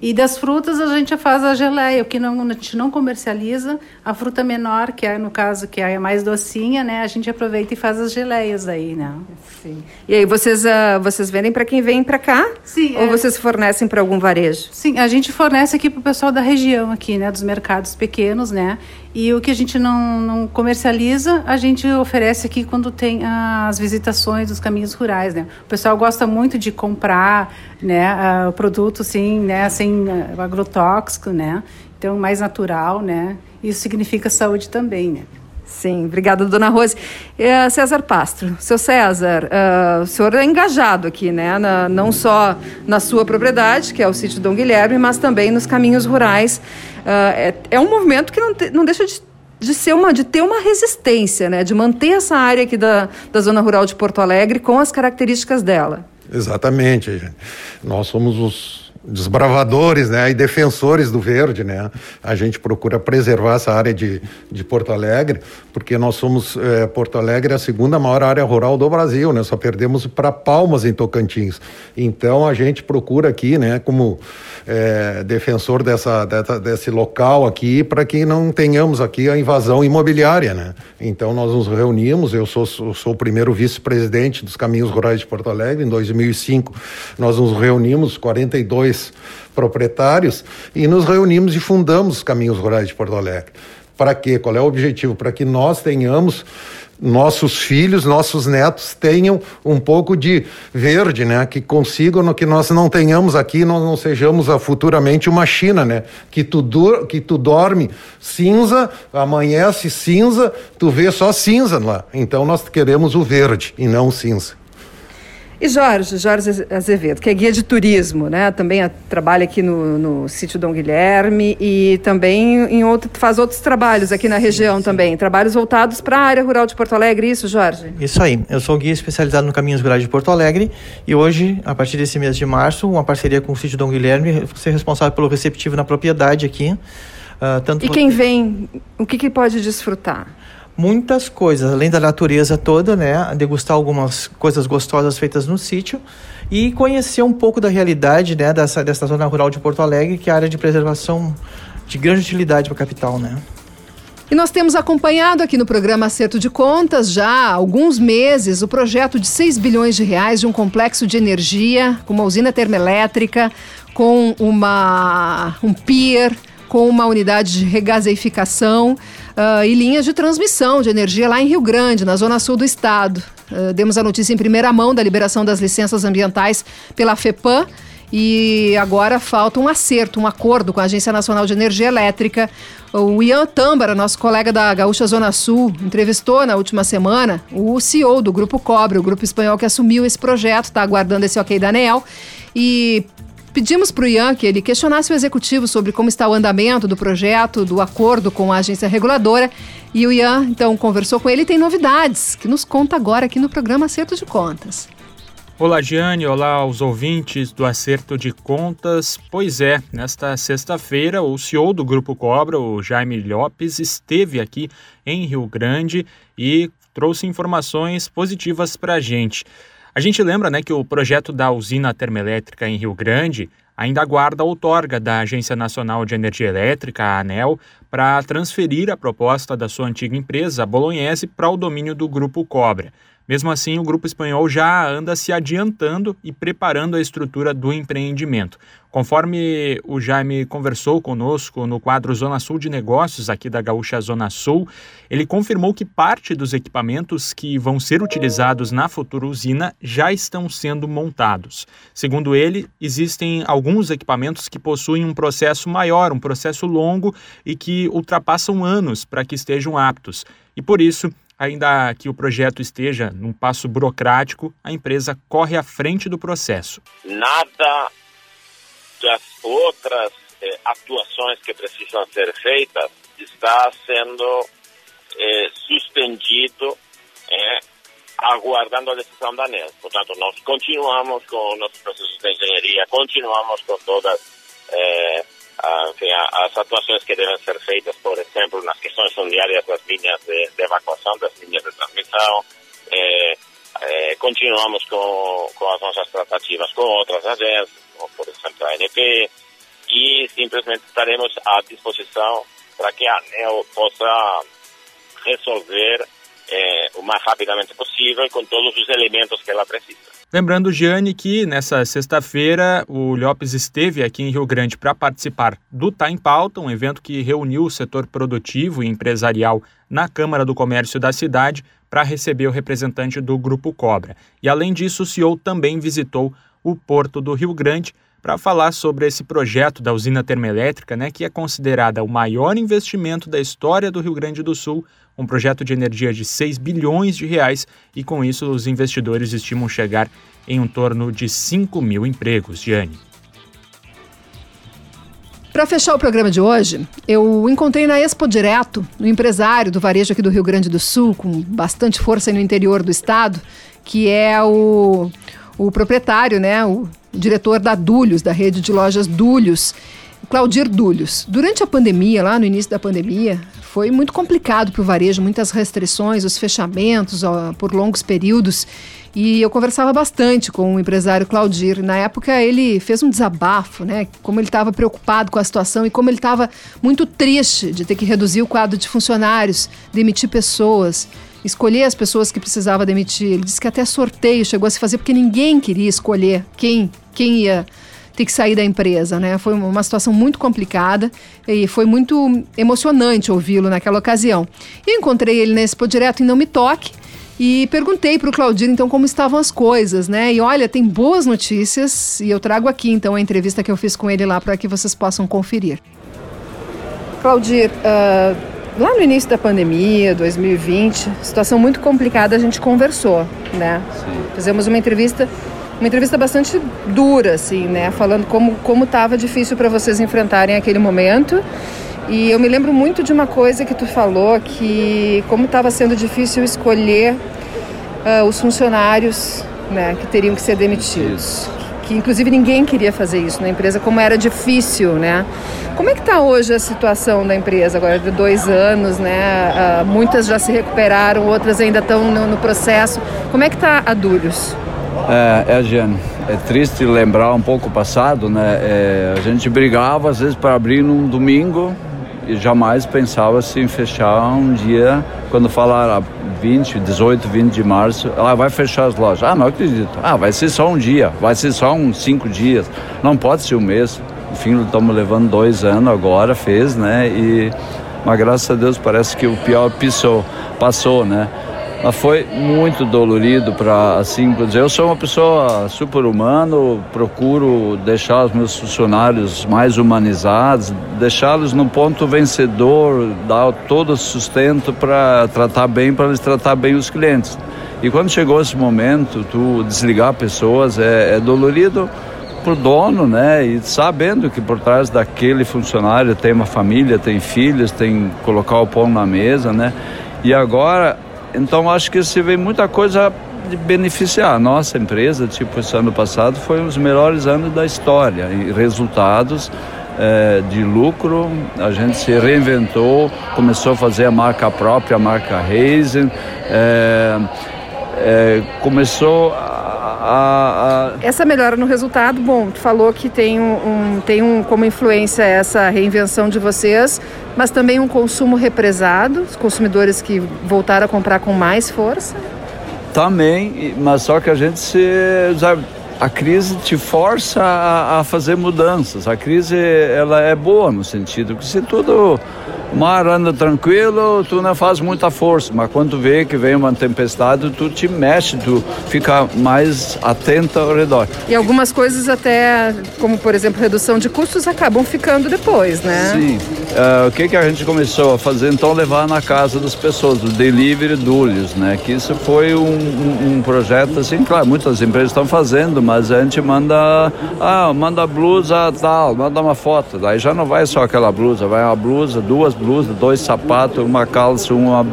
E das frutas a gente faz a geleia, o que não, a gente não comercializa, a fruta menor, que é no caso que é mais docinha, né, a gente aproveita e faz as geleias aí, né? Sim. E aí vocês uh, vocês vendem para quem vem para cá? Sim. Ou é... vocês fornecem para algum varejo? Sim, a gente fornece aqui para o pessoal da região aqui, né, dos mercados pequenos, né? E o que a gente não, não comercializa, a gente oferece aqui quando tem as visitações dos caminhos rurais, né? O pessoal gosta muito de comprar, né, o produto assim, né, sem agrotóxico, né? Então mais natural, né? Isso significa saúde também, né? Sim, obrigada, dona Rose. Uh, César Pastro, seu César, uh, o senhor é engajado aqui, né? Na, não só na sua propriedade, que é o sítio Dom Guilherme, mas também nos caminhos rurais. Uh, é, é, um movimento que não, te, não deixa de, de, ser uma, de ter uma resistência, né? De manter essa área aqui da, da zona rural de Porto Alegre com as características dela. Exatamente. Nós somos os desbravadores né, e defensores do verde. Né? A gente procura preservar essa área de, de Porto Alegre, porque nós somos, é, Porto Alegre a segunda maior área rural do Brasil, né? só perdemos para Palmas em Tocantins. Então a gente procura aqui, né, como é, defensor dessa, dessa, desse local aqui, para que não tenhamos aqui a invasão imobiliária. Né? Então nós nos reunimos, eu sou, sou o primeiro vice-presidente dos Caminhos Rurais de Porto Alegre, em 2005 nós nos reunimos, 42 dois proprietários e nos reunimos e fundamos os Caminhos Rurais de Porto Alegre. Para quê? Qual é o objetivo? Para que nós tenhamos nossos filhos, nossos netos tenham um pouco de verde, né? Que consigam que nós não tenhamos aqui, nós não sejamos futuramente uma China, né? Que tu, que tu dorme cinza, amanhece cinza, tu vê só cinza lá. Então nós queremos o verde e não o cinza. E Jorge, Jorge Azevedo, que é guia de turismo, né? Também trabalha aqui no, no sítio Dom Guilherme e também em outro, faz outros trabalhos aqui na região sim. também. Trabalhos voltados para a área rural de Porto Alegre, isso, Jorge? Isso aí. Eu sou guia especializado no Caminhos Rurais de Porto Alegre e hoje, a partir desse mês de março, uma parceria com o sítio Dom Guilherme, ser responsável pelo receptivo na propriedade aqui. Uh, tanto e quem vem, o que, que pode desfrutar? Muitas coisas, além da natureza toda, né? Degustar algumas coisas gostosas feitas no sítio e conhecer um pouco da realidade, né? Dessa, dessa zona rural de Porto Alegre, que é a área de preservação de grande utilidade para a capital, né? E nós temos acompanhado aqui no programa Acerto de Contas já há alguns meses o projeto de 6 bilhões de reais de um complexo de energia com uma usina termoelétrica, com uma, um pier, com uma unidade de regaseificação uh, e linhas de transmissão de energia lá em Rio Grande, na zona sul do estado. Uh, demos a notícia em primeira mão da liberação das licenças ambientais pela FEPAM. E agora falta um acerto, um acordo com a Agência Nacional de Energia Elétrica. O Ian Tâmbara, nosso colega da Gaúcha Zona Sul, entrevistou na última semana o CEO do Grupo Cobre, o grupo espanhol que assumiu esse projeto, está aguardando esse ok da ANEEL. E Pedimos para o Ian que ele questionasse o executivo sobre como está o andamento do projeto, do acordo com a agência reguladora. E o Ian, então, conversou com ele e tem novidades que nos conta agora aqui no programa Acerto de Contas. Olá, Giane. Olá aos ouvintes do Acerto de Contas. Pois é, nesta sexta-feira, o CEO do Grupo Cobra, o Jaime Lopes, esteve aqui em Rio Grande e trouxe informações positivas para a gente. A gente lembra né, que o projeto da usina termoelétrica em Rio Grande ainda aguarda a outorga da Agência Nacional de Energia Elétrica, a ANEL, para transferir a proposta da sua antiga empresa, a Bolognese, para o domínio do Grupo Cobra. Mesmo assim, o grupo espanhol já anda se adiantando e preparando a estrutura do empreendimento. Conforme o Jaime conversou conosco no quadro Zona Sul de Negócios aqui da Gaúcha Zona Sul, ele confirmou que parte dos equipamentos que vão ser utilizados na futura usina já estão sendo montados. Segundo ele, existem alguns equipamentos que possuem um processo maior, um processo longo e que ultrapassam anos para que estejam aptos. E por isso, Ainda que o projeto esteja num passo burocrático, a empresa corre à frente do processo. Nada das outras eh, atuações que precisam ser feitas está sendo eh, suspendido, eh, aguardando a decisão da ANEL. Portanto, nós continuamos com nossos processos de engenharia, continuamos com todas enfim, as atuações que devem ser feitas, por exemplo, nas questões solidárias das linhas de, de evacuação, das linhas de transmissão. É, é, continuamos com, com as nossas tratativas com outras agências, como por exemplo a ANP, e simplesmente estaremos à disposição para que a ANEL possa resolver é, o mais rapidamente possível com todos os elementos que ela precisa. Lembrando, Gianni, que nessa sexta-feira o Lopes esteve aqui em Rio Grande para participar do Tá em Pauta, um evento que reuniu o setor produtivo e empresarial na Câmara do Comércio da cidade para receber o representante do Grupo Cobra. E além disso, o CEO também visitou o Porto do Rio Grande para falar sobre esse projeto da usina termoelétrica, né, que é considerada o maior investimento da história do Rio Grande do Sul, um projeto de energia de 6 bilhões de reais, e com isso os investidores estimam chegar em um torno de 5 mil empregos. Gianni. Para fechar o programa de hoje, eu encontrei na Expo Direto, um empresário do varejo aqui do Rio Grande do Sul, com bastante força no interior do estado, que é o, o proprietário, né, o diretor da Dulhos, da rede de lojas Dulhos, Claudir Dulhos. Durante a pandemia, lá no início da pandemia, foi muito complicado para o varejo, muitas restrições, os fechamentos ó, por longos períodos. E eu conversava bastante com o empresário Claudir. Na época, ele fez um desabafo, né? Como ele estava preocupado com a situação e como ele estava muito triste de ter que reduzir o quadro de funcionários, demitir pessoas, escolher as pessoas que precisava demitir. Ele disse que até sorteio chegou a se fazer porque ninguém queria escolher quem, quem ia ter que sair da empresa, né? Foi uma situação muito complicada e foi muito emocionante ouvi-lo naquela ocasião. Eu encontrei ele nesse Expo Direto em Não Me Toque e perguntei para o Claudir então como estavam as coisas, né? E olha, tem boas notícias e eu trago aqui então a entrevista que eu fiz com ele lá para que vocês possam conferir. Claudir, uh, lá no início da pandemia, 2020, situação muito complicada, a gente conversou, né? Sim. Fizemos uma entrevista uma entrevista bastante dura, assim, né? Falando como como estava difícil para vocês enfrentarem aquele momento. E eu me lembro muito de uma coisa que tu falou, que como estava sendo difícil escolher uh, os funcionários né, que teriam que ser demitidos. Que inclusive ninguém queria fazer isso na empresa, como era difícil, né? Como é que está hoje a situação da empresa agora de dois anos, né? Uh, muitas já se recuperaram, outras ainda estão no, no processo. Como é que está a Dulhos? É, é, Jeane, é triste lembrar um pouco o passado, né? É, a gente brigava às vezes para abrir num domingo e jamais pensava-se em fechar um dia, quando falar 20, 18, 20 de março, ela vai fechar as lojas. Ah, não acredito. Ah, vai ser só um dia, vai ser só uns cinco dias. Não pode ser um mês. Enfim, estamos levando dois anos agora, fez, né? E, mas graças a Deus parece que o pior pisou, passou, né? Mas foi muito dolorido para assim dizer. Eu sou uma pessoa super humano, procuro deixar os meus funcionários mais humanizados, deixá-los no ponto vencedor, dar todo o sustento para tratar bem, para eles tratar bem os clientes. E quando chegou esse momento, tu desligar pessoas é, é dolorido para o dono, né? E sabendo que por trás daquele funcionário tem uma família, tem filhos, tem colocar o pão na mesa, né? E agora então acho que se vê muita coisa de beneficiar. A nossa empresa, tipo esse ano passado, foi um dos melhores anos da história. E resultados é, de lucro, a gente se reinventou, começou a fazer a marca própria, a marca Reisen, é, é, começou a, a... Essa melhora no resultado, bom, tu falou que tem um, um, tem um como influência essa reinvenção de vocês, mas também um consumo represado, os consumidores que voltaram a comprar com mais força? Também, mas só que a gente se. A crise te força a, a fazer mudanças. A crise ela é boa no sentido que se tudo o mar anda tranquilo, tu não faz muita força, mas quando vê que vem uma tempestade, tu te mexe, tu fica mais atento ao redor. E algumas coisas até, como por exemplo, redução de custos, acabam ficando depois, né? Sim. Uh, o que que a gente começou a fazer? Então, levar na casa das pessoas, o delivery dulhos, né? Que isso foi um, um, um projeto, assim, claro, muitas empresas estão fazendo, mas a gente manda, ah, manda blusa tal, manda uma foto, daí já não vai só aquela blusa, vai uma blusa, duas blusas, dois sapatos, uma calça, uma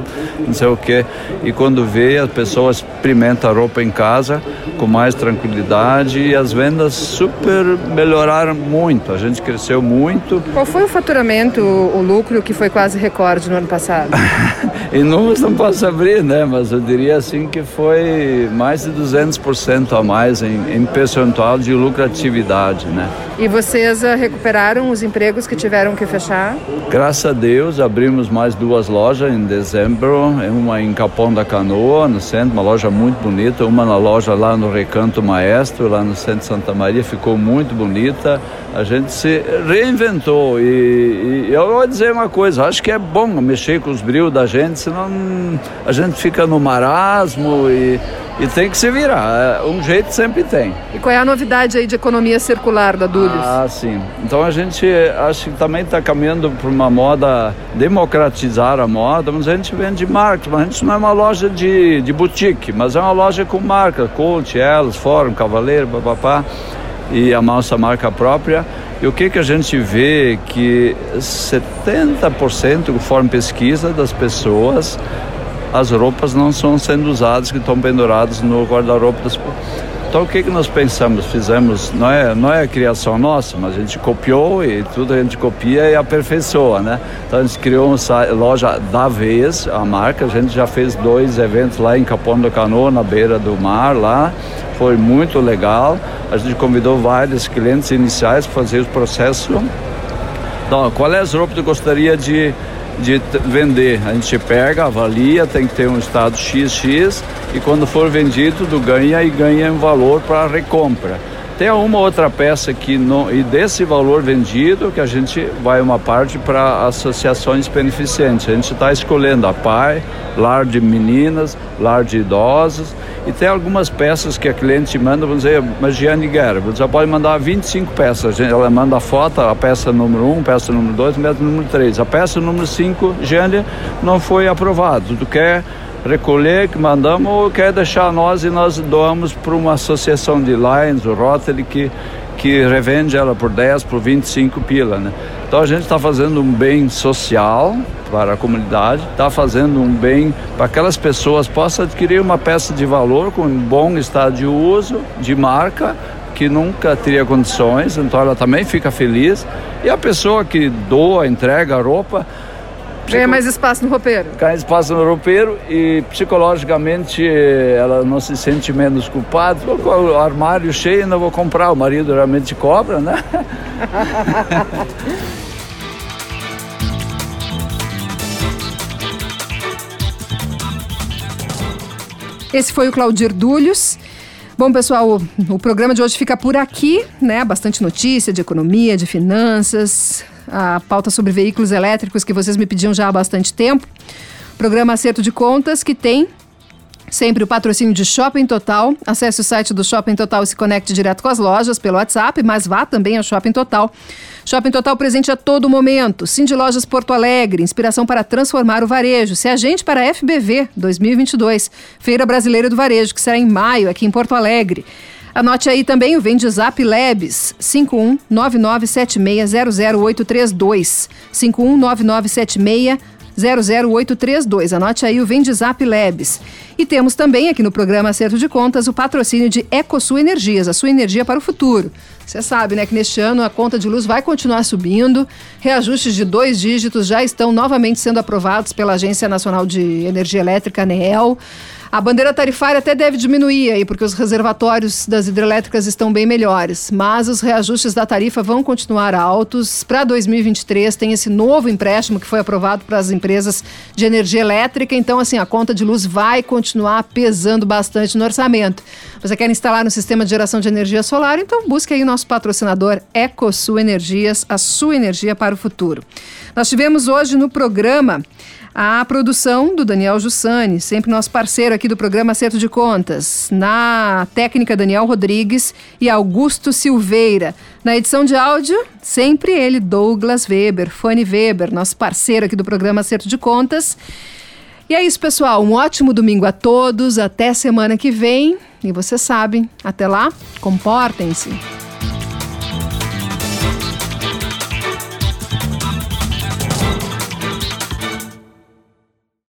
não sei o que. E quando vê, as pessoas experimentam a roupa em casa com mais tranquilidade e as vendas super melhoraram muito. A gente cresceu muito. Qual foi o faturamento, o lucro que foi quase recorde no ano passado? <laughs> em números não posso abrir, né? Mas eu diria assim que foi mais de 200% a mais em, em percentual de lucratividade, né? E vocês uh, recuperaram os empregos que tiveram que fechar? Graças a Deus, abrimos mais duas lojas em dezembro, uma em Capão da Canoa, no centro, uma loja muito bonita, uma na loja lá no Recanto Maestro, lá no centro de Santa Maria, ficou muito bonita. A gente se reinventou e, e eu vou dizer uma coisa, acho que é bom mexer com os brilhos da gente, senão a gente fica no marasmo e e tem que se virar. É, um jeito sempre tem. E qual é a novidade aí de economia circular da Dúlios? Ah, sim. Então a gente acho que também está caminhando para uma moda, democratizar a moda, mas a gente vende marcas, mas a gente não é uma loja de, de boutique, mas é uma loja com marca, Colt, Elos, Fórum, Cavaleiro, papapá, e a nossa marca própria. E o que, que a gente vê que 70%, conforme pesquisa das pessoas, as roupas não estão sendo usadas, que estão penduradas no guarda-roupa das então o que que nós pensamos, fizemos, não é, não é a criação nossa, mas a gente copiou e tudo a gente copia e aperfeiçoa, né? Então a gente criou uma loja da vez, a marca, a gente já fez dois eventos lá em Capão do Canoa, na beira do mar lá, foi muito legal. A gente convidou vários clientes iniciais para fazer o processo. Então, qual é as roupas que gostaria de de vender. A gente pega, avalia, tem que ter um estado XX e quando for vendido, tudo ganha e ganha um valor para recompra. Tem uma outra peça que não, e desse valor vendido que a gente vai uma parte para associações beneficentes. A gente está escolhendo a PAI, lar de meninas, lar de idosos e tem algumas peças que a cliente manda, vamos dizer, mas Gianni Guerra, você pode mandar 25 peças. Ela manda a foto, a peça número 1, peça número 2, peça número 3. A peça número 5, Gianni, não foi aprovado. Tu quer recolher que mandamos quer deixar nós e nós doamos para uma associação de Lions, o Rotary, que, que revende ela por 10, por 25 pila, né? Então a gente está fazendo um bem social para a comunidade, está fazendo um bem para aquelas pessoas possam adquirir uma peça de valor com um bom estado de uso, de marca, que nunca teria condições, então ela também fica feliz. E a pessoa que doa, entrega a roupa, Ganha mais espaço no roupeiro. Ganha espaço no roupeiro e psicologicamente ela não se sente menos culpada. O armário cheio, não vou comprar. O marido realmente cobra, né? <laughs> Esse foi o Claudir Dúlios. Bom, pessoal, o, o programa de hoje fica por aqui, né? Bastante notícia de economia, de finanças, a pauta sobre veículos elétricos que vocês me pediam já há bastante tempo. Programa Acerto de Contas, que tem Sempre o patrocínio de Shopping Total. Acesse o site do Shopping Total e se conecte direto com as lojas pelo WhatsApp, mas vá também ao Shopping Total. Shopping Total presente a todo momento. Cindy Lojas Porto Alegre, inspiração para transformar o varejo. Se agente para a FBV 2022, Feira Brasileira do Varejo, que será em maio aqui em Porto Alegre. Anote aí também o Vende Zap Labs, 51997600832. 51997600832. Anote aí o Vende Zap Labs. E temos também aqui no programa Acerto de Contas o patrocínio de Ecosul Energias, a sua energia para o futuro. Você sabe, né, que neste ano a conta de luz vai continuar subindo. Reajustes de dois dígitos já estão novamente sendo aprovados pela Agência Nacional de Energia Elétrica, ANEEL. A bandeira tarifária até deve diminuir aí, porque os reservatórios das hidrelétricas estão bem melhores, mas os reajustes da tarifa vão continuar altos. Para 2023 tem esse novo empréstimo que foi aprovado para as empresas de energia elétrica, então assim, a conta de luz vai continuar pesando bastante no orçamento. Você quer instalar um sistema de geração de energia solar? Então busque aí o nosso patrocinador EcoSul Energias, a sua energia para o futuro. Nós tivemos hoje no programa a produção do Daniel Jussani, sempre nosso parceiro aqui do programa Acerto de Contas. Na técnica, Daniel Rodrigues e Augusto Silveira. Na edição de áudio, sempre ele, Douglas Weber, Fanny Weber, nosso parceiro aqui do programa Acerto de Contas. E é isso, pessoal. Um ótimo domingo a todos. Até semana que vem. E vocês sabem, até lá, comportem-se.